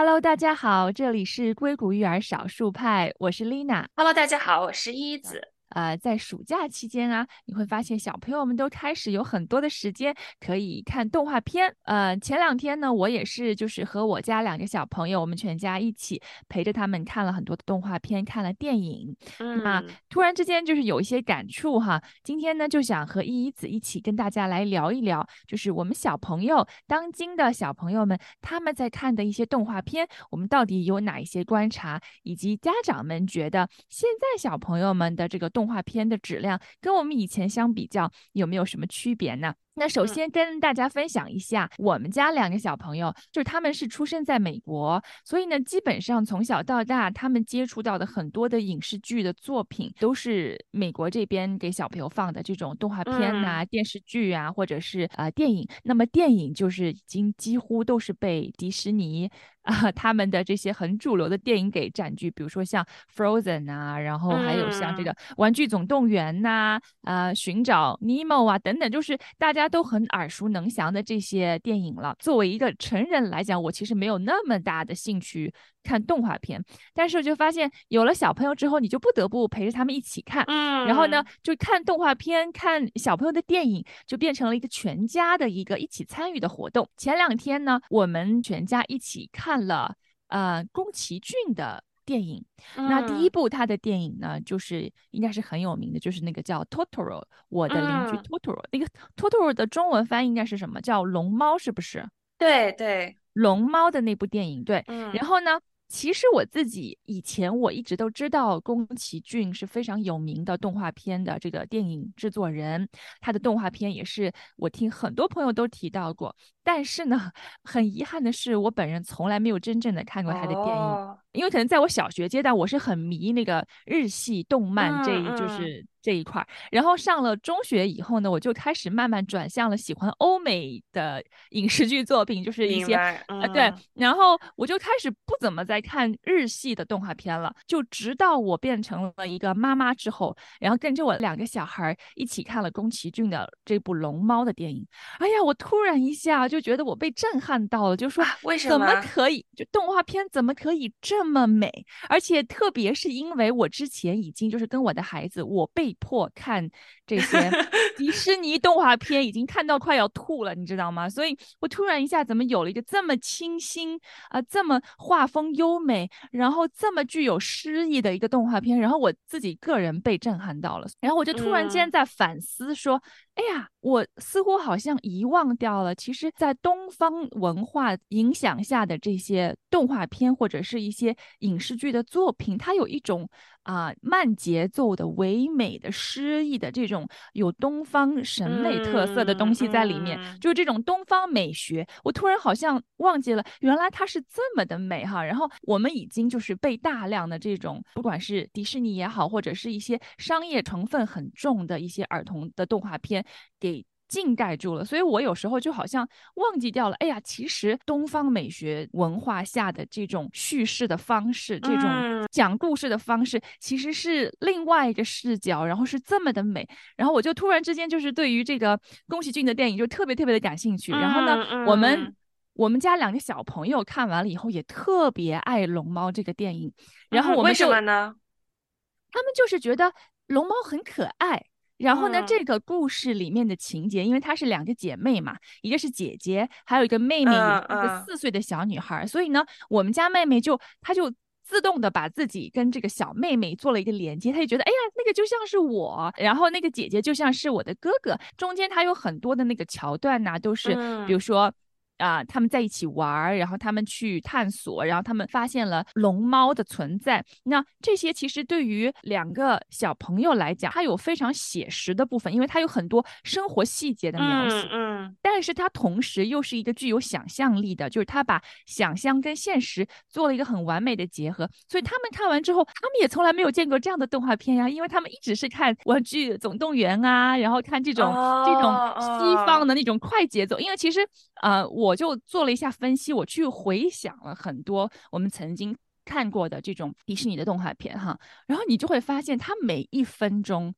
Hello，大家好，这里是硅谷育儿少数派，我是 Lina。Hello，大家好，我是一子。呃，在暑假期间啊，你会发现小朋友们都开始有很多的时间可以看动画片。呃，前两天呢，我也是就是和我家两个小朋友，我们全家一起陪着他们看了很多的动画片，看了电影。嗯，那突然之间就是有一些感触哈。今天呢，就想和依依子一起跟大家来聊一聊，就是我们小朋友当今的小朋友们他们在看的一些动画片，我们到底有哪一些观察，以及家长们觉得现在小朋友们的这个。动画片的质量跟我们以前相比较有没有什么区别呢？那首先跟大家分享一下，我们家两个小朋友，就是他们是出生在美国，所以呢，基本上从小到大，他们接触到的很多的影视剧的作品，都是美国这边给小朋友放的这种动画片呐、电视剧啊，或者是呃电影。那么电影就是已经几乎都是被迪士尼啊 他们的这些很主流的电影给占据，比如说像 Frozen 啊，然后还有像这个玩具总动员呐、啊寻找尼莫啊等等，就是大家。都很耳熟能详的这些电影了。作为一个成人来讲，我其实没有那么大的兴趣看动画片。但是我就发现，有了小朋友之后，你就不得不陪着他们一起看。嗯，然后呢，就看动画片、看小朋友的电影，就变成了一个全家的一个一起参与的活动。前两天呢，我们全家一起看了呃宫崎骏的。电影，那第一部他的电影呢，就是应该是很有名的，就是那个叫《Totoro》，我的邻居 Totoro。那个 Totoro 的中文翻译应该是什么？叫龙猫，是不是？对对，龙猫的那部电影，对。嗯。然后呢，其实我自己以前我一直都知道宫崎骏是非常有名的动画片的这个电影制作人，他的动画片也是我听很多朋友都提到过。但是呢，很遗憾的是，我本人从来没有真正的看过他的电影。因为可能在我小学阶段，我是很迷那个日系动漫，这一就是这一块儿。然后上了中学以后呢，我就开始慢慢转向了喜欢欧美的 影视剧作品，就是一些啊对。然后我就开始不怎么再看日系的动画片了。就直到我变成了一个妈妈之后，然后跟着我两个小孩一起看了宫崎骏的这部《龙猫》的电影。哎呀，我突然一下就觉得我被震撼到了，就说为什么怎么可以？就动画片怎么可以这么？这么美，而且特别是因为我之前已经就是跟我的孩子，我被迫看这些 迪士尼动画片，已经看到快要吐了，你知道吗？所以我突然一下怎么有了一个这么清新啊，这么画风优美，然后这么具有诗意的一个动画片，然后我自己个人被震撼到了，然后我就突然间在反思说。哎呀，我似乎好像遗忘掉了，其实，在东方文化影响下的这些动画片或者是一些影视剧的作品，它有一种。啊，慢节奏的、唯美的、诗意的这种有东方审美特色的东西在里面，就是这种东方美学。我突然好像忘记了，原来它是这么的美哈。然后我们已经就是被大量的这种，不管是迪士尼也好，或者是一些商业成分很重的一些儿童的动画片给。浸盖住了，所以我有时候就好像忘记掉了。哎呀，其实东方美学文化下的这种叙事的方式，这种讲故事的方式，其实是另外一个视角，然后是这么的美。然后我就突然之间就是对于这个宫崎骏的电影就特别特别的感兴趣。然后呢，我们我们家两个小朋友看完了以后也特别爱龙猫这个电影。然后我们为什么呢？他们就是觉得龙猫很可爱。然后呢，这个故事里面的情节，因为她是两个姐妹嘛，一个是姐姐，还有一个妹妹，一个四岁的小女孩，所以呢，我们家妹妹就她就自动的把自己跟这个小妹妹做了一个连接，她就觉得，哎呀，那个就像是我，然后那个姐姐就像是我的哥哥，中间她有很多的那个桥段呐，都是比如说。啊，他们在一起玩儿，然后他们去探索，然后他们发现了龙猫的存在。那这些其实对于两个小朋友来讲，它有非常写实的部分，因为它有很多生活细节的描写。嗯，但是它同时又是一个具有想象力的，就是他把想象跟现实做了一个很完美的结合。所以他们看完之后，他们也从来没有见过这样的动画片呀，因为他们一直是看《玩具总动员》啊，然后看这种这种西方的那种快节奏。因为其实，呃，我。我就做了一下分析，我去回想了很多我们曾经看过的这种迪士尼的动画片哈，然后你就会发现，它每一分钟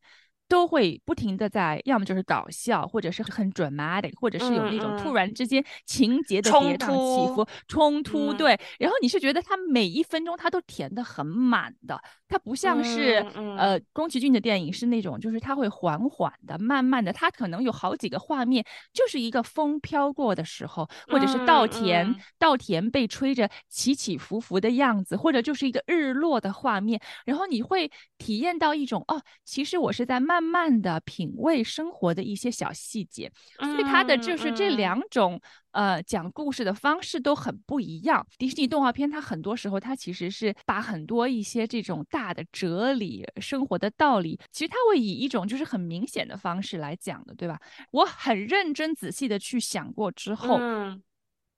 都会不停的在，要么就是搞笑，或者是很 dramatic，或者是有那种突然之间情节的跌宕起伏、冲突。对，然后你是觉得它每一分钟它都填的很满的，它不像是呃宫崎骏的电影是那种，就是它会缓缓的、慢慢的，它可能有好几个画面，就是一个风飘过的时候，或者是稻田稻田被吹着起起伏伏的样子，或者就是一个日落的画面，然后你会体验到一种哦，其实我是在慢慢的品味生活的一些小细节，所以它的就是这两种呃讲故事的方式都很不一样。迪士尼动画片它很多时候它其实是把很多一些这种大的哲理、生活的道理，其实它会以一种就是很明显的方式来讲的，对吧？我很认真仔细的去想过之后，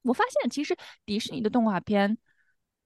我发现其实迪士尼的动画片。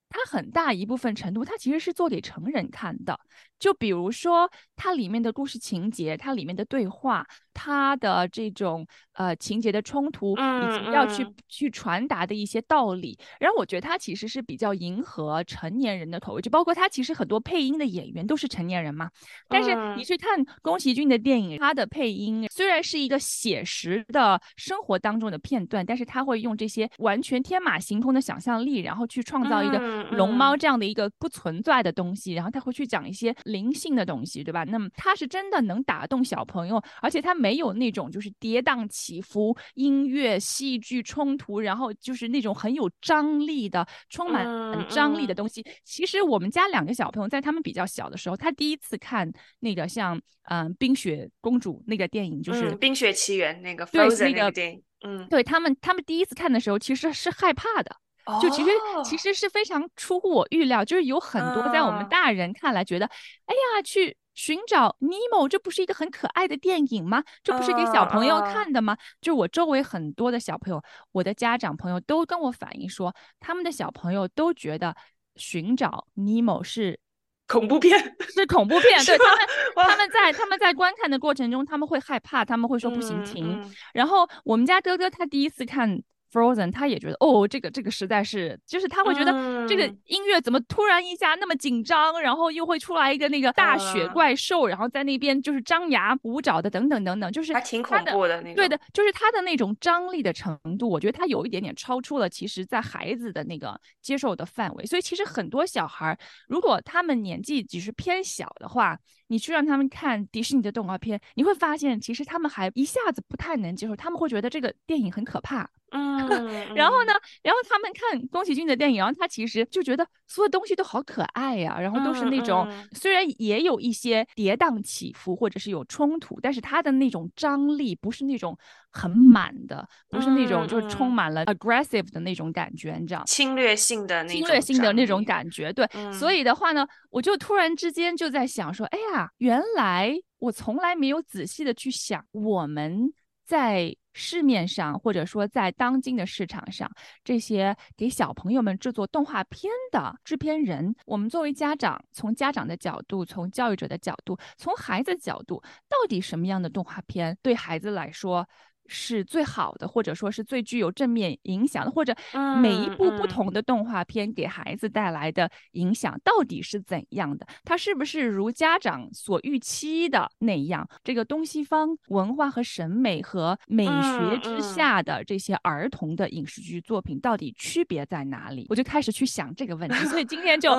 它很大一部分程度，它其实是做给成人看的。就比如说，它里面的故事情节，它里面的对话，它的这种呃情节的冲突，以及要去去传达的一些道理。然后我觉得他其实是比较迎合成年人的口味，就包括他其实很多配音的演员都是成年人嘛。但是你去看宫崎骏的电影，他的配音虽然是一个写实的生活当中的片段，但是他会用这些完全天马行空的想象力，然后去创造一个龙猫这样的一个不存在的东西，然后他会去讲一些。灵性的东西，对吧？那么他是真的能打动小朋友，而且它没有那种就是跌宕起伏、音乐、戏剧冲突，然后就是那种很有张力的、充满张力的东西。其实我们家两个小朋友在他们比较小的时候，他第一次看那个像嗯冰雪公主那个电影，就是《冰雪奇缘》那个对那个电影，嗯，对他们他们第一次看的时候，其实是害怕的。就其实其实是非常出乎我预料，就是有很多在我们大人看来觉得，哎呀，去寻找尼莫，这不是一个很可爱的电影吗？这不是给小朋友看的吗？就是我周围很多的小朋友，我的家长朋友都跟我反映说，他们的小朋友都觉得寻找尼莫是 恐怖片，是恐怖片。对他们，他们在他们在观看的过程中，他们会害怕，他们会说不行停。然后我们家哥哥他第一次看。Frozen，他也觉得哦，这个这个实在是，就是他会觉得这个音乐怎么突然一下那么紧张，然后又会出来一个那个大雪怪兽，然后在那边就是张牙舞爪的等等等等，就是还挺恐怖的那种。对的，就是他的那种张力的程度，我觉得他有一点点超出了其实在孩子的那个接受的范围。所以其实很多小孩，如果他们年纪只是偏小的话，你去让他们看迪士尼的动画片，你会发现其实他们还一下子不太能接受，他们会觉得这个电影很可怕。嗯，然后呢？然后他们看宫崎骏的电影，然后他其实就觉得所有东西都好可爱呀，然后都是那种虽然也有一些跌宕起伏或者是有冲突，但是他的那种张力不是那种很满的，不是那种就是充满了 aggressive 的那种感觉，你知道？侵略性的那侵略性的那种感觉，对。所以的话呢，我就突然之间就在想说，哎呀，原来我从来没有仔细的去想我们在。市面上或者说在当今的市场上，这些给小朋友们制作动画片的制片人，我们作为家长，从家长的角度，从教育者的角度，从孩子角度，到底什么样的动画片对孩子来说？是最好的，或者说是最具有正面影响的，或者每一部不同的动画片给孩子带来的影响到底是怎样的？它是不是如家长所预期的那样？这个东西方文化和审美和美学之下的这些儿童的影视剧作品到底区别在哪里？我就开始去想这个问题，所以今天 就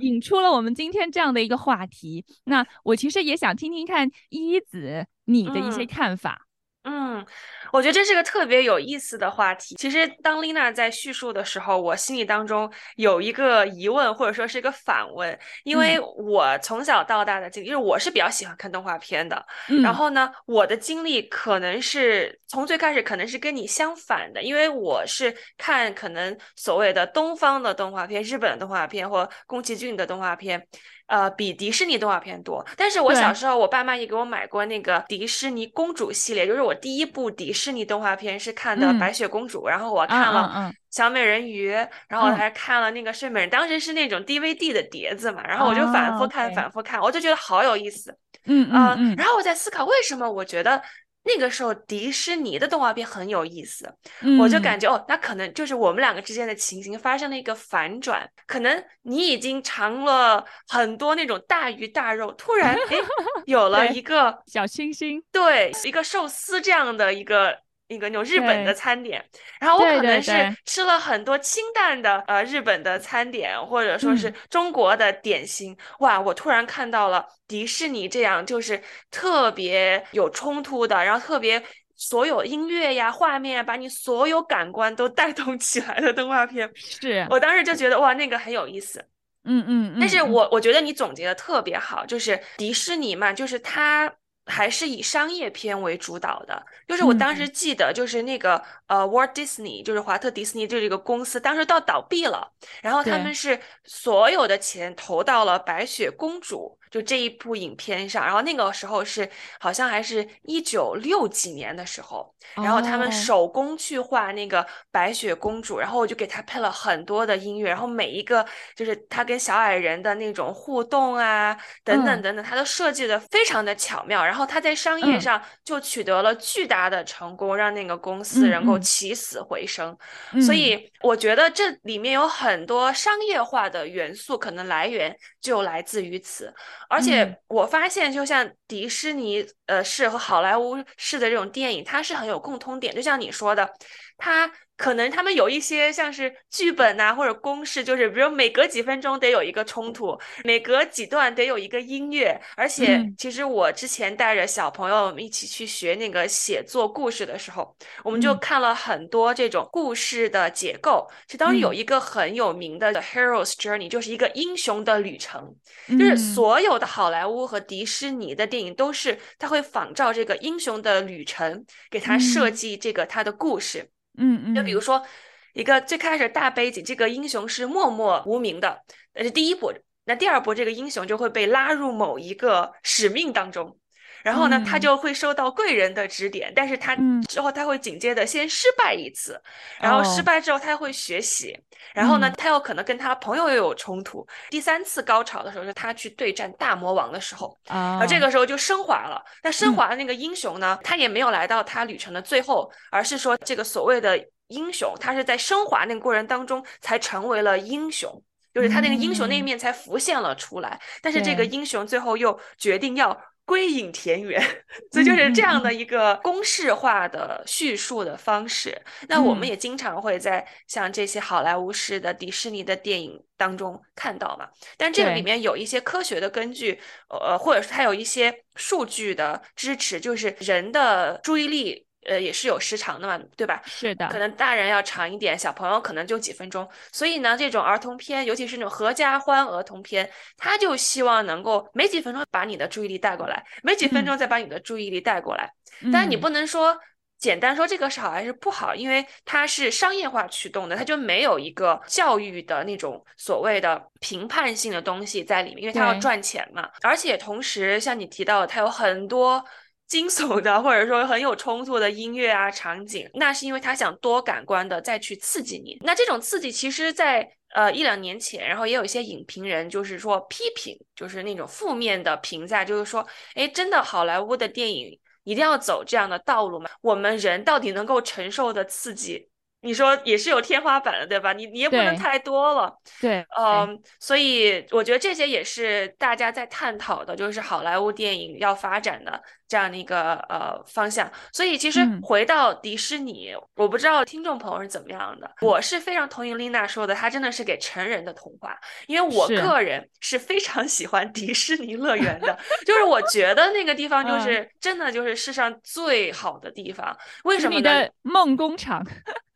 引出了我们今天这样的一个话题。那我其实也想听听看一子你的一些看法。嗯，我觉得这是个特别有意思的话题。其实，当丽娜在叙述的时候，我心里当中有一个疑问，或者说是一个反问，因为我从小到大的经历，因为我是比较喜欢看动画片的。然后呢，我的经历可能是从最开始可能是跟你相反的，因为我是看可能所谓的东方的动画片、日本的动画片或宫崎骏的动画片。呃，比迪士尼动画片多，但是我小时候，我爸妈也给我买过那个迪士尼公主系列，就是我第一部迪士尼动画片是看的白雪公主，然后我看了小美人鱼，然后我还看了那个睡美人，当时是那种 DVD 的碟子嘛，然后我就反复看，反复看，我就觉得好有意思，嗯嗯，然后我在思考为什么我觉得那个时候迪士尼的动画片很有意思，嗯我就感觉哦，那可能就是我们两个之间的情形发生了一个反转，可能你已经尝了很多那种大鱼大肉，突然哎 有了一个小清新，对一个寿司这样的一个。一个那种日本的餐点，然后我可能是吃了很多清淡的呃日本的餐点，或者说是嗯中国的点心，哇！我突然看到了迪士尼这样就是特别有冲突的，然后特别所有音乐呀、画面呀，把你所有感官都带动起来的动画片。是，我当时就觉得哇，那个很有意思。嗯嗯嗯，但是嗯我我觉得你总结的特别好，就是迪士尼嘛，就是它还是以商业片为主导的。就是我当嗯时。记得，就是那个呃，Walt Disney，就是华特迪士尼这个公司，当时到倒闭了，然后他们是所有的钱投到了白雪公主就这一部影片上，然后那个时候是好像还是一九六几年的时候，然后他们哦手工去画那个白雪公主，然后我就给她配了很多的音乐，然后每一个就是她跟小矮人的那种互动啊，等等嗯等等，它都设计的非常的巧妙，然后它在商业嗯上就取得了巨大的成功，让那个公司嗯能够嗯起死回生。嗯所以我觉得这里面有很多商业化的元素，可能来源就来自于此。而且嗯我发现，就像迪士尼呃式和好莱坞式的这种电影，它是很有共通点。就像你说的，它可能他们有一些像是剧本呐、或者公式，就是比如每隔几分钟得有一个冲突，每隔几段得有一个音乐。而且嗯其实我之前带着小朋友们一起去学那个写作故事的时候，我们就嗯看了很多这种故事的结构。其实当时有嗯一个很有名的 The Hero's Journey，就是一个英雄的旅程。就是嗯所有的好莱坞和迪士尼的电影都是，他会仿照这个英雄的旅程，给他设嗯计这个他的故事。嗯嗯，就比如说，一个最开始大背景，这个英雄是默默无名的，那是第一波。那第二波，这个英雄就会被拉入某一个使命当中。然后呢，他嗯。就会收到贵人的指点，但是他嗯。之后他会紧接着先失败一次，然后失哦。败之后他会学习，然后呢，嗯。他又可能跟他朋友又有冲突。第三次高潮的时候，是他去对战大魔王的时候，然啊后这个时候就升华了。那升嗯。华的那个英雄呢，他也没有来到他旅程的最后，而是说这个所谓的英雄，他是在升华那个过程当中才成为了英雄。就是他那个英雄那一嗯。面才浮现了出来，但是这个英雄最后又决定要归隐田园，所以就是这样的一个公式化的叙述的方式。那我们嗯也经常会在像这些好莱坞式的迪士尼的电影当中看到嘛，但这个里面有一些科学的根据，呃，或者是它有一些数据的支持，就是人的注意力。呃，也是有时长的嘛，对吧？是的，可能大人要长一点，小朋友可能就几分钟。所以呢，这种儿童片，尤其是那种合家欢儿童片，他就希望能够没几分钟把你的注意力带过来，没几分嗯钟再把你的注意力带过来。但是你嗯不能说简单说这个是好还是不好，因为它是商业化驱动的，它就没有一个教育的那种所谓的评判性的东西在里面，因为它要赚钱嘛。而且同时，像你提到的，它有很多。惊悚的，或者说很有冲突的音乐啊场景，那是因为他想多感官的再去刺激你。那这种刺激，其实在呃一两年前，然后也有一些影评人就是说批评，就是那种负面的评价，就是说，哎，真的好莱坞的电影一定要走这样的道路吗？我们人到底能够承受的刺激，你说也是有天花板的，对吧？你你也不能太多了。对，嗯，所以我觉得这些也是大家在探讨的，就是好莱坞电影要发展的这样的一个呃方向。所以其实嗯回到迪士尼，我不知道听众朋友是怎么样的，我是非常同意丽娜说的，它真的是给成人的童话，因为我个人是非常喜欢迪士尼乐园的，就是我觉得那个地方 就嗯是真的就是世上最好的地方。为什么呢？你的梦工厂，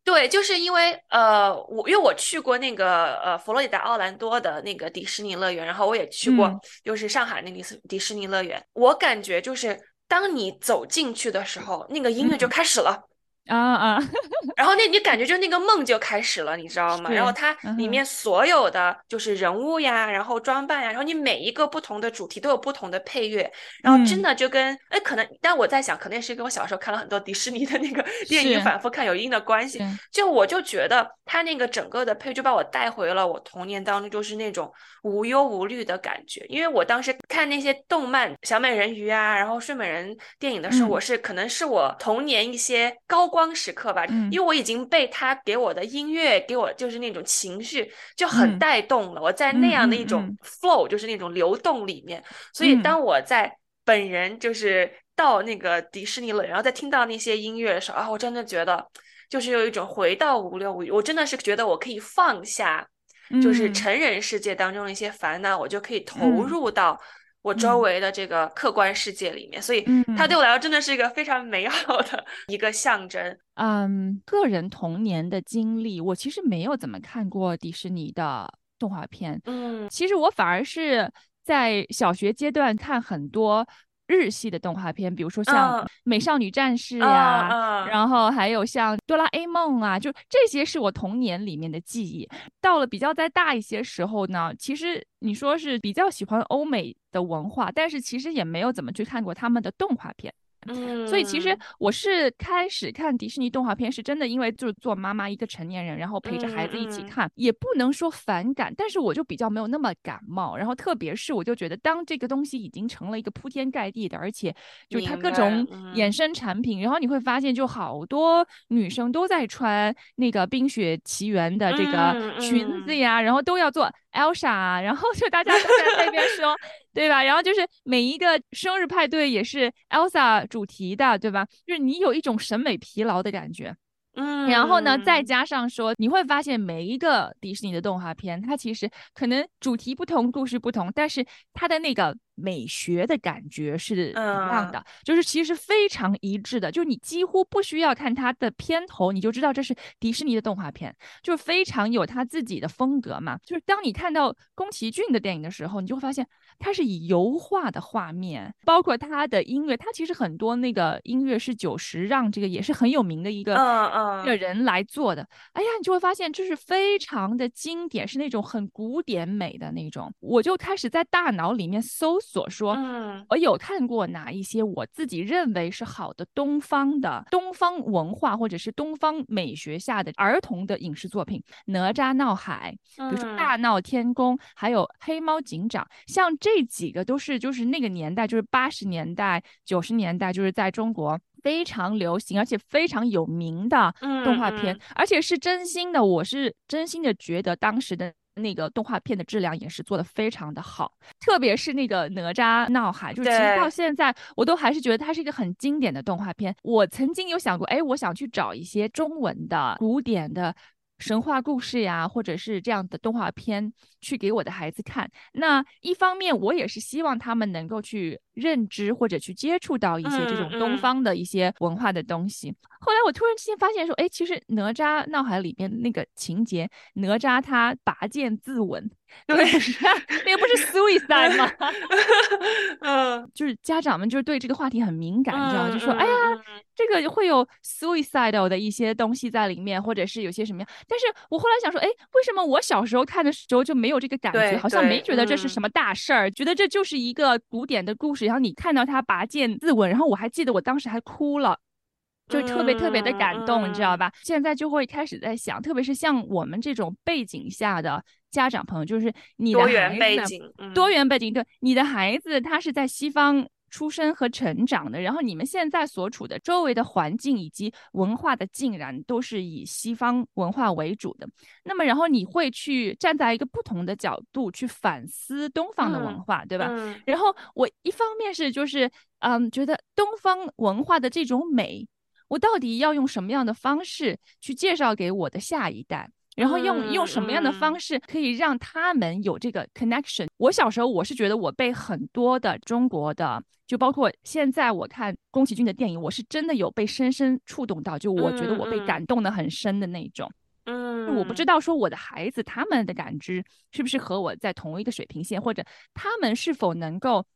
对，就是因为呃，我因为我去过那个呃佛罗里达奥兰多的那个迪士尼乐园，然后我也去过嗯就是上海那个迪士迪士尼乐园，我感觉就是当你走进去的时候，那个音乐就嗯开始了。啊啊，然后那你感觉就那个梦就开始了，你知道吗？然后它里面所有的就是人物呀，然后装扮呀，然后你每一个不同的主题都有不同的配乐，然后真的就跟哎，可能，但我在想，可能也是跟我小时候看了很多迪士尼的那个电影，反复看有一定的关系。就我就觉得它那个整个的配就把我带回了我童年当中，就是那种无忧无虑的感觉。因为我当时看那些动漫，小美人鱼啊，然后睡美人电影的时候，我是可能是我童年一些高光。光时刻吧，因为我已经被他给我的音乐，给我就是那种情绪就很带动了。我在那样的一种 flow，就是那种流动里面。所以当我在本人就是到那个迪士尼了，然后再听到那些音乐的时候啊，我真的觉得就是有一种回到无忧无虑。我真的是觉得我可以放下，就是成人世界当中的一些烦恼，我就可以投入到。我周围的这个客观世界里面，所以它对我来说真的是一个非常美好的 一个象征。嗯，个人童年的经历，我其实没有怎么看过迪士尼的动画片。嗯，其实我反而是在小学阶段看很多。日系的动画片，比如说像《美少女战士》呀，然后还有像《哆啦 A 梦》啊，就这些是我童年里面的记忆。到了比较再大一些时候呢，其实你说是比较喜欢欧美的文化，但是其实也没有怎么去看过他们的动画片。所以其实我是开始看迪士尼动画片，是真的，因为就是做妈妈一个成年人，然后陪着孩子一起看，也不能说反感，但是我就比较没有那么感冒。然后特别是我就觉得，当这个东西已经成了一个铺天盖地的，而且就是它各种衍生产品，然后你会发现，就好多女生都在穿那个《冰雪奇缘》的这个裙子呀，然后都要做。Elsa，然后就大家都在那边说，对吧？然后就是每一个生日派对也是 Elsa 主题的，对吧？就是你有一种审美疲劳的感觉。嗯，然后呢，再加上说，你会发现每一个迪士尼的动画片，它其实可能主题不同，故事不同，但是它的那个。美学的感觉是一样的，就是其实非常一致的，就是你几乎不需要看它的片头，你就知道这是迪士尼的动画片，就是非常有他自己的风格嘛。就是当你看到宫崎骏的电影的时候，你就会发现它是以油画的画面，包括它的音乐，它其实很多那个音乐是久石让这个也是很有名的一个一个人来做的。哎呀，你就会发现就是非常的经典，是那种很古典美的那种。我就开始在大脑里面搜。所说，嗯，我有看过哪一些我自己认为是好的东方的东方文化或者是东方美学下的儿童的影视作品，《哪吒闹海》，比如说《大闹天宫》，还有《黑猫警长》，像这几个都是就是那个年代，就是八十年代、九十年代，就是在中国非常流行而且非常有名的动画片，而且是真心的，我是真心的觉得当时的。那个动画片的质量也是做的非常的好，特别是那个哪吒闹海，就是其实到现在我都还是觉得它是一个很经典的动画片。我曾经有想过，哎，我想去找一些中文的古典的。神话故事呀，或者是这样的动画片，去给我的孩子看。那一方面，我也是希望他们能够去认知或者去接触到一些这种东方的一些文化的东西。后来我突然之间发现说，哎，其实哪吒闹海里面那个情节，哪吒他拔剑自刎。对，那个不是 suicide 吗？嗯，就是家长们就是对这个话题很敏感，你知道吗，就说哎呀，这个会有 suicidal 的一些东西在里面，或者是有些什么样。但是我后来想说，哎，为什么我小时候看的时候就没有这个感觉？好像没觉得这是什么大事儿，觉得这就是一个古典的故事。然后你看到他拔剑自刎，然后我还记得我当时还哭了。就特别特别的感动，你知道吧？现在就会开始在想，特别是像我们这种背景下的家长朋友，就是你的多元背景，多元背景，对，你的孩子他是在西方出生和成长的，然后你们现在所处的周围的环境以及文化的浸染都是以西方文化为主的。那么，然后你会去站在一个不同的角度去反思东方的文化，对吧？然后我一方面是就是嗯，觉得东方文化的这种美。我到底要用什么样的方式去介绍给我的下一代？然后用用什么样的方式可以让他们有这个 connection？我小时候我是觉得我被很多的中国的，就包括现在我看宫崎骏的电影，我是真的有被深深触动到，就我觉得我被感动的很深的那种。嗯，我不知道说我的孩子他们的感知是不是和我在同一个水平线，或者他们是否能够。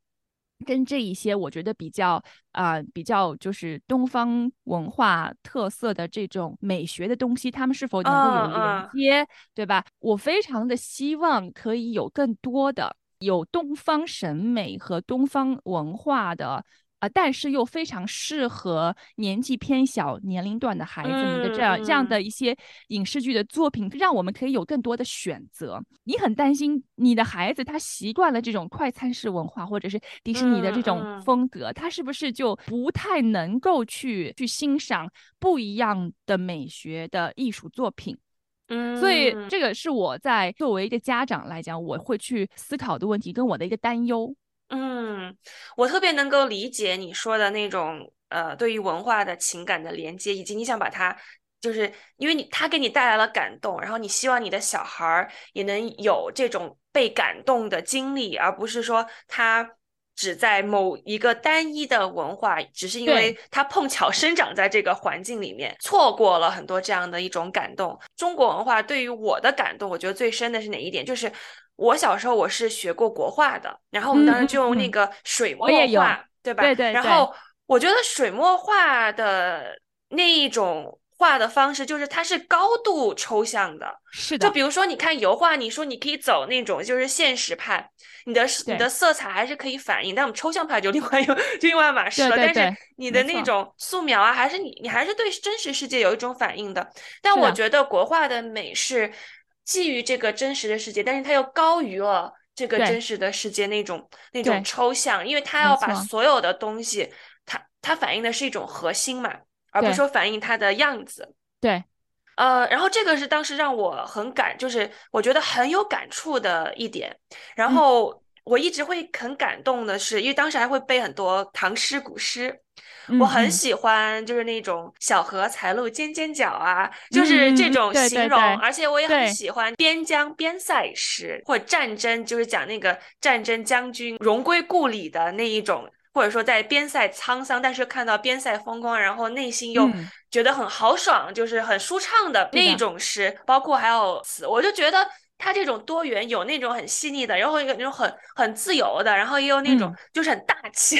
跟这一些我觉得比较啊、比较就是东方文化特色的这种美学的东西，他们是否能够有连接，对吧？我非常的希望可以有更多的有东方审美和东方文化的。啊、但是又非常适合年纪偏小年龄段的孩子们的这样、嗯这样嗯的一些影视剧的作品，让我们可以有更多的选择。你很担心你的孩子他习惯了这种快餐式文化，或者是迪士尼的这种风格，他是不是就不太能够去去欣赏不一样的美学的艺术作品？嗯，所以这个是我在作为一个家长来讲，我会去思考的问题，跟我的一个担忧。嗯，我特别能够理解你说的那种呃，对于文化的情感的连接，以及你想把它，就是因为你他给你带来了感动，然后你希望你的小孩儿也能有这种被感动的经历，而不是说他只在某一个单一的文化，只是因为对他碰巧生长在这个环境里面，错过了很多这样的一种感动。中国文化对于我的感动，我觉得最深的是哪一点？就是我小时候我是学过国画的，然后我们当时就用那个水墨画，对吧？对对对然后我觉得水墨画的那一种画的方式，就是它是高度抽象的。是的，就比如说，你看油画，你说你可以走那种就是现实派，你的你的色彩还是可以反映，但我们抽象派就另外一就 另外一码事了。对对对但是你的那种素描啊，还是你你还是对真实世界有一种反应的。但我觉得国画的美是基于这个真实的世界，但是它又高于了这个真实的世界那种那种抽象，因为它要把所有的东西，它它反映的是一种核心嘛，而不是说反映它的样子。对，呃，然后这个是当时让我很感，就是我觉得很有感触的一点。然嗯。后我一直会很感动的是，因为当时还会背很多唐诗古诗，我很喜欢就是那种小荷才露尖尖角啊，就是这种对对形容，对而且我也很喜欢边疆边塞诗或者战争，就是讲那个战争将军荣归故里的那一种。或者说在边塞沧桑，但是看到边塞风光，然后内心又嗯。觉得很豪爽，就是很舒畅的那一种诗，包括还有词，我就觉得它这种多元，有那种很细腻的，然后有那种很很自由的，然后也有那种嗯就是很大气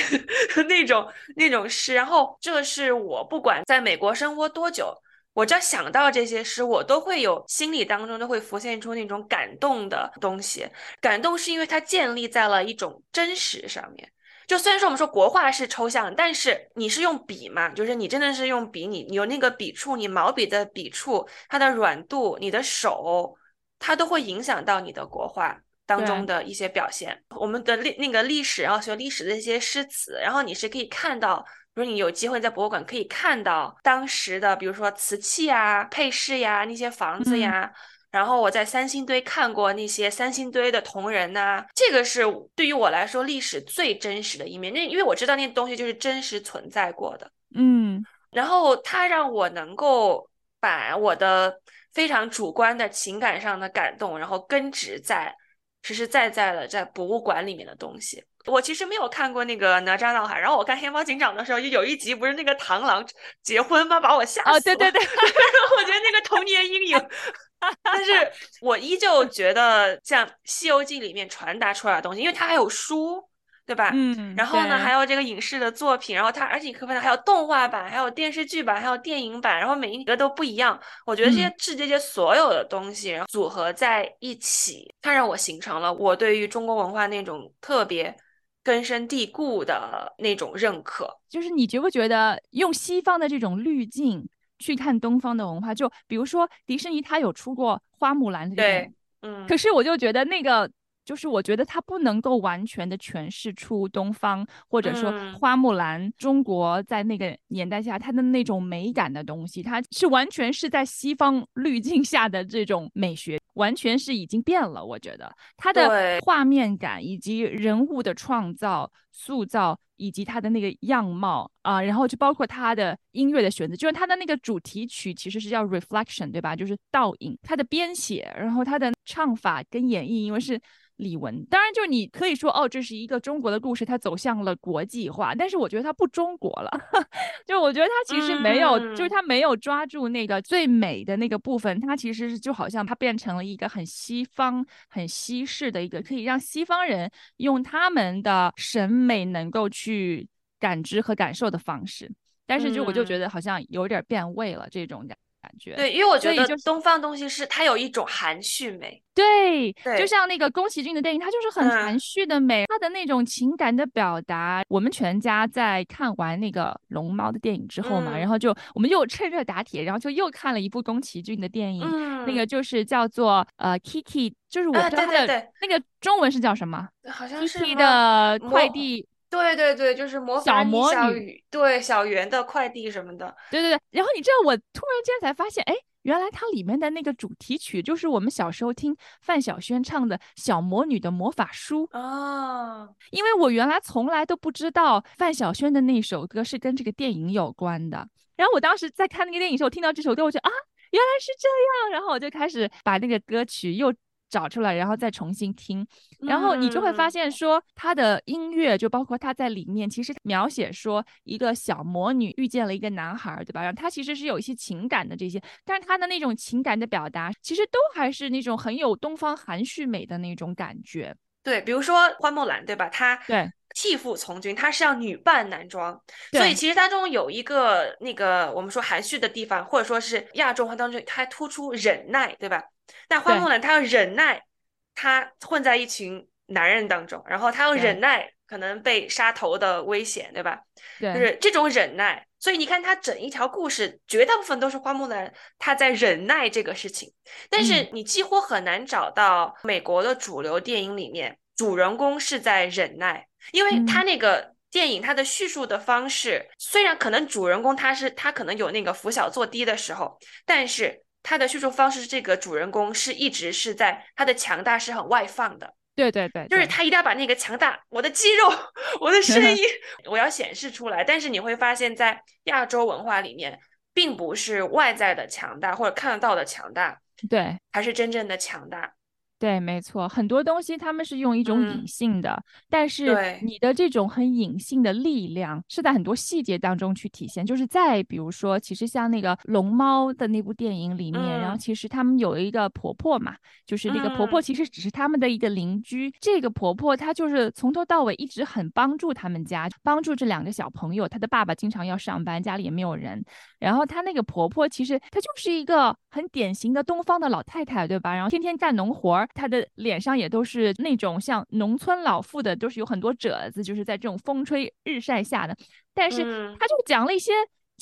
的那种那种诗，然后这是我不管在美国生活多久。我只要想到这些诗，我都会有心里当中都会浮现出那种感动的东西。感动是因为它建立在了一种真实上面。就虽然说我们说国画是抽象，但是你是用笔嘛，就是你真的是用笔，你你有那个笔触，你毛笔的笔触，它的软度，你的手，它都会影响到你的国画当中的一些表现。我们的历那个历史，然后学历史的一些诗词，然后你是可以看到，比如你有机会在博物馆可以看到当时的，比如说瓷器呀、配饰呀、那些房子呀。然后我在三星堆看过那些三星堆的铜人呐、这个是对于我来说历史最真实的一面。那因为我知道那东西就是真实存在过的，嗯然后它让我能够把我的非常主观的情感上的感动，然后根植在实实在在的在博物馆里面的东西。我其实没有看过那个哪吒闹海，然后我看黑猫警长的时候，就有一集不是那个螳螂结婚吗？把我吓死了。哦，对对对，我觉得那个童年阴影。但是我依旧觉得像《西游记》里面传达出来的东西，因为它还有书，对吧？嗯，然后呢，还有这个影视的作品，然后它，而且你可以发现还有动画版，还有电视剧版，还有电影版，然后每一个都不一样。我觉得这些嗯是这些所有的东西，然后组合在一起，它让我形成了我对于中国文化那种特别根深蒂固的那种认可。就是你觉不觉得用西方的这种滤镜去看东方的文化，就比如说迪士尼，它有出过花木兰这个对，嗯，可是我就觉得那个，就是我觉得它不能够完全的诠释出东方，或者说嗯花木兰中国在那个年代下它的那种美感的东西，它是完全是在西方滤镜下的这种美学，完全是已经变了。我觉得它的画面感以及人物的创造、塑造。以及它的那个样貌啊、然后就包括它的音乐的选择，就是它的那个主题曲其实是叫 Reflection，对吧？就是倒影，它的编写，然后它的唱法跟演绎，因为是。李玟，当然就是你可以说哦，这是一个中国的故事，它走向了国际化，但是我觉得它不中国了，就我觉得它其实没有，就是它没有抓住那个最美的那个部分，它其实是就好像它变成了一个很西方、很西式的一个，可以让西方人用他们的审美能够去感知和感受的方式，但是就我就觉得好像有点变味了这种感。对，因为我觉得东方东西是它有一种含蓄美，对，就像那个宫崎骏的电影，它就是很含蓄的美，它的那种情感的表达。我们全家在看完那个龙猫的电影之后嘛，然后就我们又趁热打铁，然后就又看了一部宫崎骏的电影，那个就是叫做呃 Kiki，就是我知道的那个中文是叫什么？好像是 Kiki 的快递。对对对，就是魔法小魔女，对小圆的快递什么的。对对对，然后你知道我突然间才发现，哎，原来它里面的那个主题曲就是我们小时候听范晓萱唱的《小魔女的魔法书》啊。因为我原来从来都不知道范晓萱的那首歌是跟这个电影有关的。然后我当时在看那个电影时候，听到这首歌，我就啊，原来是这样。然后我就开始把那个歌曲又。找出来，然后再重新听，然后你就会发现说，他的音乐就包括他在里面，其实描写说一个小魔女遇见了一个男孩，对吧？然后他其实是有一些情感的这些，但是他的那种情感的表达，其实都还是那种很有东方含蓄美的那种感觉。对，比如说花木兰，对吧？她对替父从军，他是要女扮男装，所以其实当中有一个那个我们说含蓄的地方，或者说是亚洲文化当中，它突出忍耐，对吧？那花木兰她要忍耐，她混在一群男人当中，然后她要忍耐可能被杀头的危险，对吧？对，就是这种忍耐。所以你看，她整一条故事，绝大部分都是花木兰她在忍耐这个事情。但是你几乎很难找到美国的主流电影里面主人公是在忍耐，因为他那个电影他的叙述的方式，虽然可能主人公他是他可能有那个拂小作低的时候，但是。他的叙述方式，这个主人公是一直是在他的强大是很外放的，对对对，就是他一定要把那个强大，我的肌肉，我的声 音，我要显示出来。但是你会发现在亚洲文化里面，并不是外在的强大或者看得到的强大，对，才是真正的强大。对，没错，很多东西他们是用一种隐性的，但是你的这种很隐性的力量是在很多细节当中去体现。就是在比如说，其实像那个龙猫的那部电影里面，然后其实他们有一个婆婆嘛，就是那个婆婆其实只是他们的一个邻居。这个婆婆她就是从头到尾一直很帮助他们家，帮助这两个小朋友。她的爸爸经常要上班，家里也没有人。然后她那个婆婆其实她就是一个很典型的东方的老太太，对吧？然后天天干农活儿。她的脸上也都是那种像农村老妇的，都是有很多褶子，就是在这种风吹日晒下的。但是他就讲了一些。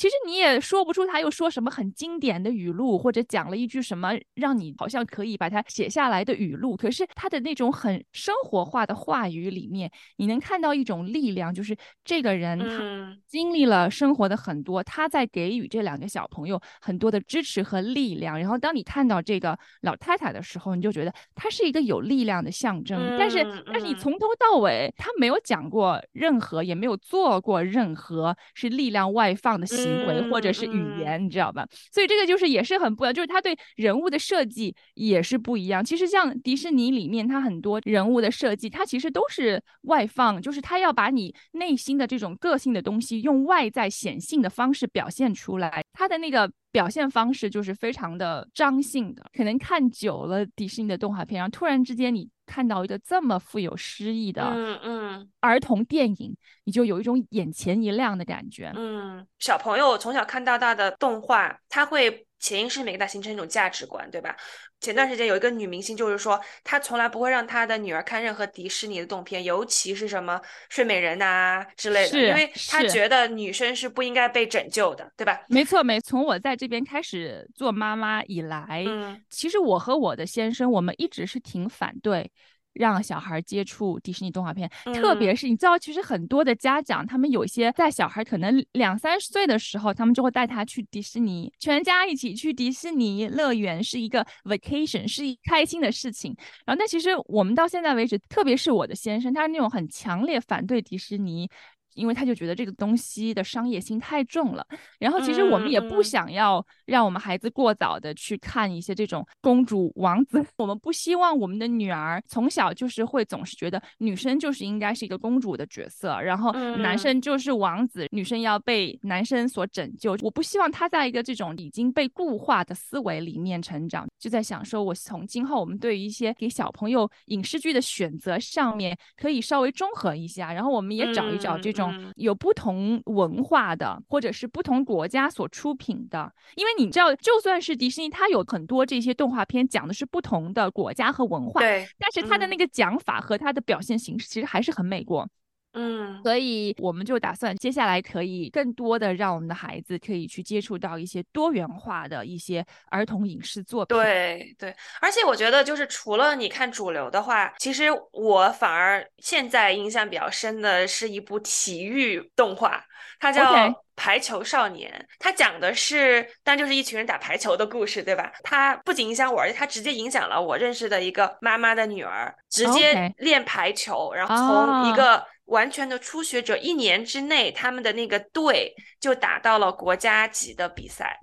其实你也说不出他又说什么很经典的语录，或者讲了一句什么让你好像可以把它写下来的语录。可是他的那种很生活化的话语里面，你能看到一种力量，就是这个人他经历了生活的很多，他在给予这两个小朋友很多的支持和力量。然后当你看到这个老太太的时候，你就觉得她是一个有力量的象征。但是，但是你从头到尾，他没有讲过任何，也没有做过任何是力量外放的行。行为或者是语言，你知道吧？所以这个就是也是很不一样，就是他对人物的设计也是不一样。其实像迪士尼里面，它很多人物的设计，它其实都是外放，就是他要把你内心的这种个性的东西，用外在显性的方式表现出来。他的那个表现方式就是非常的张性的。可能看久了迪士尼的动画片，然后突然之间你。看到一个这么富有诗意的嗯嗯儿童电影，你就有一种眼前一亮的感觉。嗯，小朋友从小看到大的动画，他会。潜意识里给他形成一种价值观，对吧？前段时间有一个女明星，就是说她从来不会让她的女儿看任何迪士尼的动片，尤其是什么睡美人呐之类的，因为她觉得女生是不应该被拯救的，对吧？没错，没从我在这边开始做妈妈以来，嗯其实我和我的先生，我们一直是挺反对。让小孩接触迪士尼动画片，特别是你知道，其实很多的家长，他们有些在小孩可能两三十岁的时候，他们就会带他去迪士尼，全家一起去迪士尼乐园，是一个 vacation，是一开心的事情。然后，那其实我们到现在为止，特别是我的先生，他是那种很强烈反对迪士尼。因为他就觉得这个东西的商业性太重了。然后其实我们也不想要让我们孩子过早的去看一些这种公主王子，我们不希望我们的女儿从小就是会总是觉得女生就是应该是一个公主的角色，然后男生就是王子，女生要被男生所拯救。我不希望他在一个这种已经被固化的思维里面成长。就在想说，我从今后我们对于一些给小朋友影视剧的选择上面，可以稍微中和一下，然后我们也找一找这种有不同文化的，或者是不同国家所出品的。因为你知道，就算是迪士尼，它有很多这些动画片讲的是不同的国家和文化，对，但是它的那个讲法和它的表现形式，其实还是很美国。嗯，所以我们就打算接下来可以更多的让我们的孩子可以去接触到一些多元化的一些儿童影视作品。对对，而且我觉得就是除了你看主流的话，其实我反而现在印象比较深的是一部体育动画，它叫《排球少年》，它讲的是，但就是一群人打排球的故事，对吧？它不仅影响我，而且它直接影响了我认识的一个妈妈的女儿，直接练排球，然后从一个。完全的初学者，一年之内，他们的那个队就打到了国家级的比赛。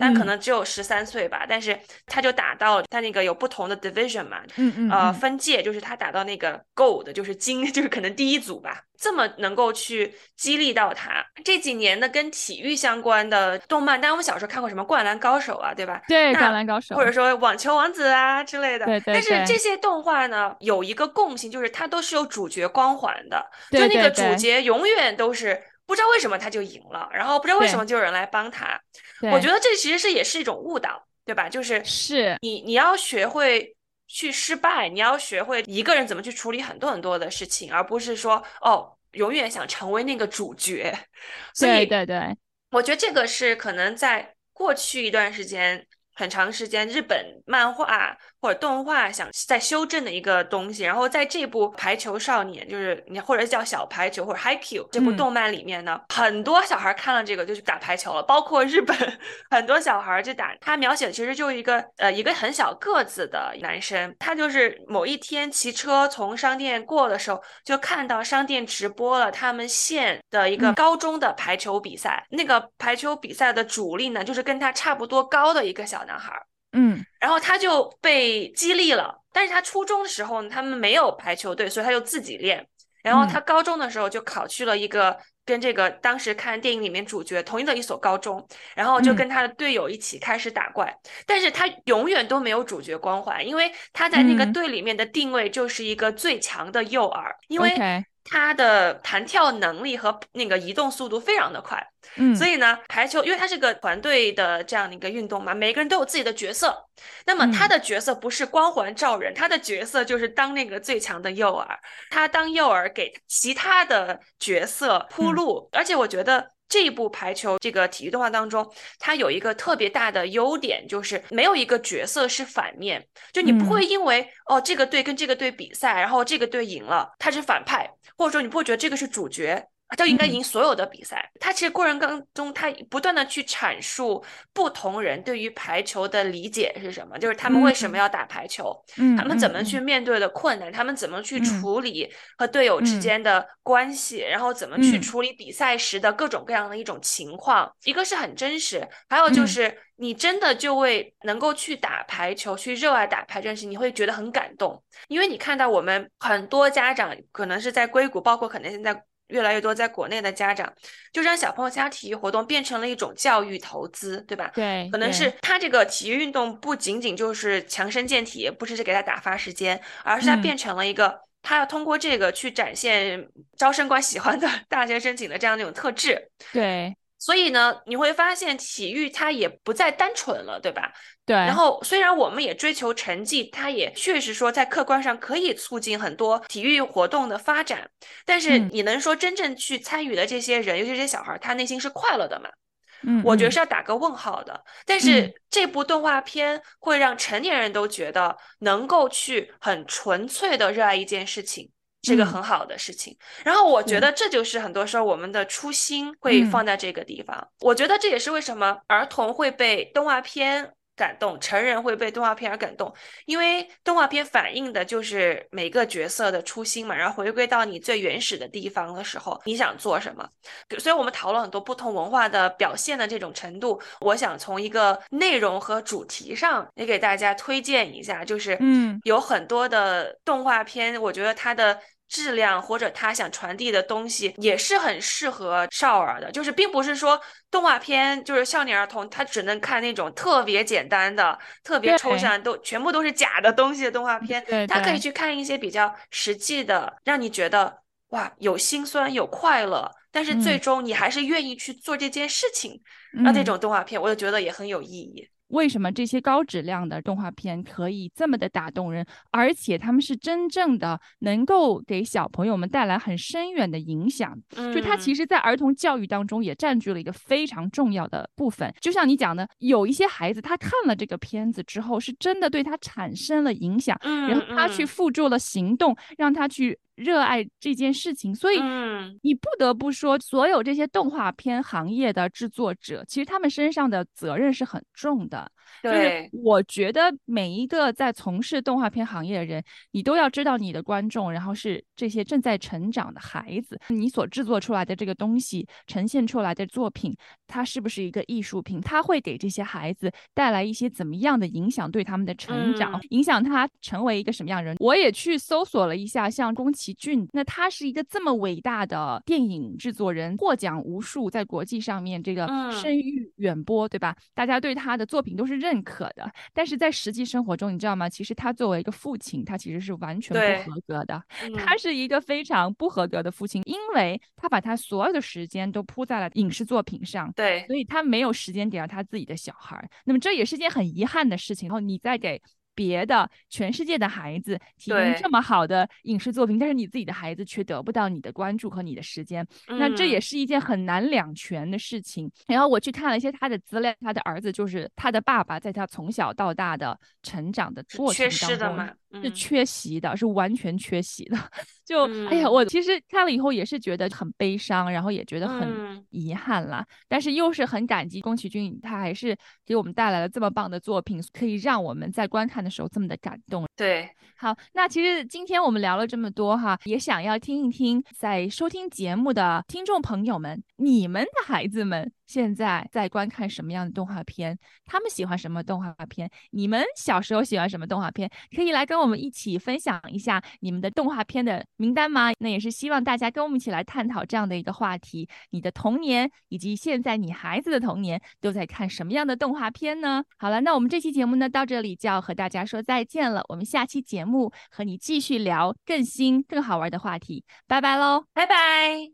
但可能只有十三岁吧，但是他就打到他那个有不同的 division 嘛，嗯嗯，呃，分界就是他打到那个 gold，就是金，就是可能第一组吧，这么能够去激励到他。这几年的跟体育相关的动漫，但我们小时候看过什么灌篮高手啊，对吧？对，灌篮高手，或者说网球王子啊之类的。对对。但是这些动画呢，有一个共性，就是它都是有主角光环的，就那个主角永远都是。不知道为什么他就赢了，然后不知道为什么就有人来帮他。我觉得这其实是也是一种误导，对吧？就是是你你要学会去失败，你要学会一个人怎么去处理很多很多的事情，而不是说哦永远想成为那个主角。所以对对，我觉得这个是可能在过去一段时间。很长时间，日本漫画或者动画想在修正的一个东西，然后在这部《排球少年》就是你或者叫小排球或者 Haikyuu 这部动漫里面呢，很多小孩看了这个就去打排球了，包括日本 很多小孩就打。他描写的其实就是一个呃一个很小个子的男生，他就是某一天骑车从商店过的时候，就看到商店直播了他们县的一个高中的排球比赛。那个排球比赛的主力呢，就是跟他差不多高的一个小。男孩，嗯，然后他就被激励了。但是他初中的时候呢，他们没有排球队，所以他就自己练。然后他高中的时候就考去了一个跟这个当时看电影里面主角同一的一所高中，然后就跟他的队友一起开始打怪。但是他永远都没有主角光环，因为他在那个队里面的定位就是一个最强的诱饵，因为。他的弹跳能力和那个移动速度非常的快，嗯，所以呢，排球因为它是个团队的这样的一个运动嘛，每个人都有自己的角色，那么他的角色不是光环照人，他的角色就是当那个最强的诱饵，他当诱饵给其他的角色铺路，而且我觉得。这一部排球这个体育动画当中，它有一个特别大的优点，就是没有一个角色是反面，就你不会因为哦这个队跟这个队比赛，然后这个队赢了，他是反派，或者说你不会觉得这个是主角。就应该赢所有的比赛。他其实过程当中，他不断的去阐述不同人对于排球的理解是什么，就是他们为什么要打排球，他们怎么去面对的困难，他们怎么去处理和队友之间的关系，然后怎么去处理比赛时的各种各样的一种情况。一个是很真实，还有就是你真的就为能够去打排球，去热爱打排这件事，你会觉得很感动，因为你看到我们很多家长可能是在硅谷，包括可能现在。越来越多在国内的家长，就让小朋友参加体育活动变成了一种教育投资，对吧？对，可能是他这个体育运动不仅仅就是强身健体，不只是给他打发时间，而是他变成了一个他要通过这个去展现招生官喜欢的 大学申请的这样的一种特质。对。所以呢，你会发现体育它也不再单纯了，对吧？对。然后虽然我们也追求成绩，它也确实说在客观上可以促进很多体育活动的发展，但是你能说真正去参与的这些人，尤其这些小孩，他内心是快乐的吗？嗯，我觉得是要打个问号的。但是这部动画片会让成年人都觉得能够去很纯粹的热爱一件事情。是个很好的事情，然后我觉得这就是很多时候我们的初心会放在这个地方。我觉得这也是为什么儿童会被动画片感动，成人会被动画片而感动，因为动画片反映的就是每个角色的初心嘛，然后回归到你最原始的地方的时候，你想做什么？所以我们讨论很多不同文化的表现的这种程度，我想从一个内容和主题上也给大家推荐一下，就是嗯，有很多的动画片，我觉得它的。质量或者他想传递的东西也是很适合少儿的，就是并不是说动画片就是少年儿童他只能看那种特别简单的、特别抽象、都全部都是假的东西的动画片，他可以去看一些比较实际的，让你觉得哇有心酸有快乐，但是最终你还是愿意去做这件事情，那这种动画片我就觉得也很有意义。为什么这些高质量的动画片可以这么的打动人，而且他们是真正的能够给小朋友们带来很深远的影响？就它其实，在儿童教育当中也占据了一个非常重要的部分。就像你讲的，有一些孩子他看了这个片子之后，是真的对他产生了影响，然后他去付诸了行动，让他去。热爱这件事情，所以你不得不说，所有这些动画片行业的制作者，其实他们身上的责任是很重的。就是我觉得每一个在从事动画片行业的人，你都要知道你的观众，然后是这些正在成长的孩子，你所制作出来的这个东西，呈现出来的作品，它是不是一个艺术品？它会给这些孩子带来一些怎么样的影响？对他们的成长，影响他成为一个什么样人？我也去搜索了一下，像宫崎骏，那他是一个这么伟大的电影制作人，获奖无数，在国际上面这个声誉远播，对吧？大家对他的作品都是认。可的，但是在实际生活中，你知道吗？其实他作为一个父亲，他其实是完全不合格的。他是一个非常不合格的父亲，因为他把他所有的时间都扑在了影视作品上，对，所以他没有时间给到他自己的小孩。那么这也是件很遗憾的事情。然后你再给。别的全世界的孩子提供这么好的影视作品，但是你自己的孩子却得不到你的关注和你的时间，那这也是一件很难两全的事情。然后我去看了一些他的资料，他的儿子就是他的爸爸，在他从小到大的成长的过程当中。是缺席的，是完全缺席的。就哎呀，我其实看了以后也是觉得很悲伤，然后也觉得很遗憾啦。但是又是很感激宫崎骏，他还是给我们带来了这么棒的作品，可以让我们在观看的时候这么的感动。对，好，那其实今天我们聊了这么多哈，也想要听一听在收听节目的听众朋友们，你们的孩子们。现在在观看什么样的动画片？他们喜欢什么动画片？你们小时候喜欢什么动画片？可以来跟我们一起分享一下你们的动画片的名单吗？那也是希望大家跟我们一起来探讨这样的一个话题：你的童年以及现在你孩子的童年都在看什么样的动画片呢？好了，那我们这期节目呢到这里就要和大家说再见了。我们下期节目和你继续聊更新更好玩的话题，拜拜喽，拜拜。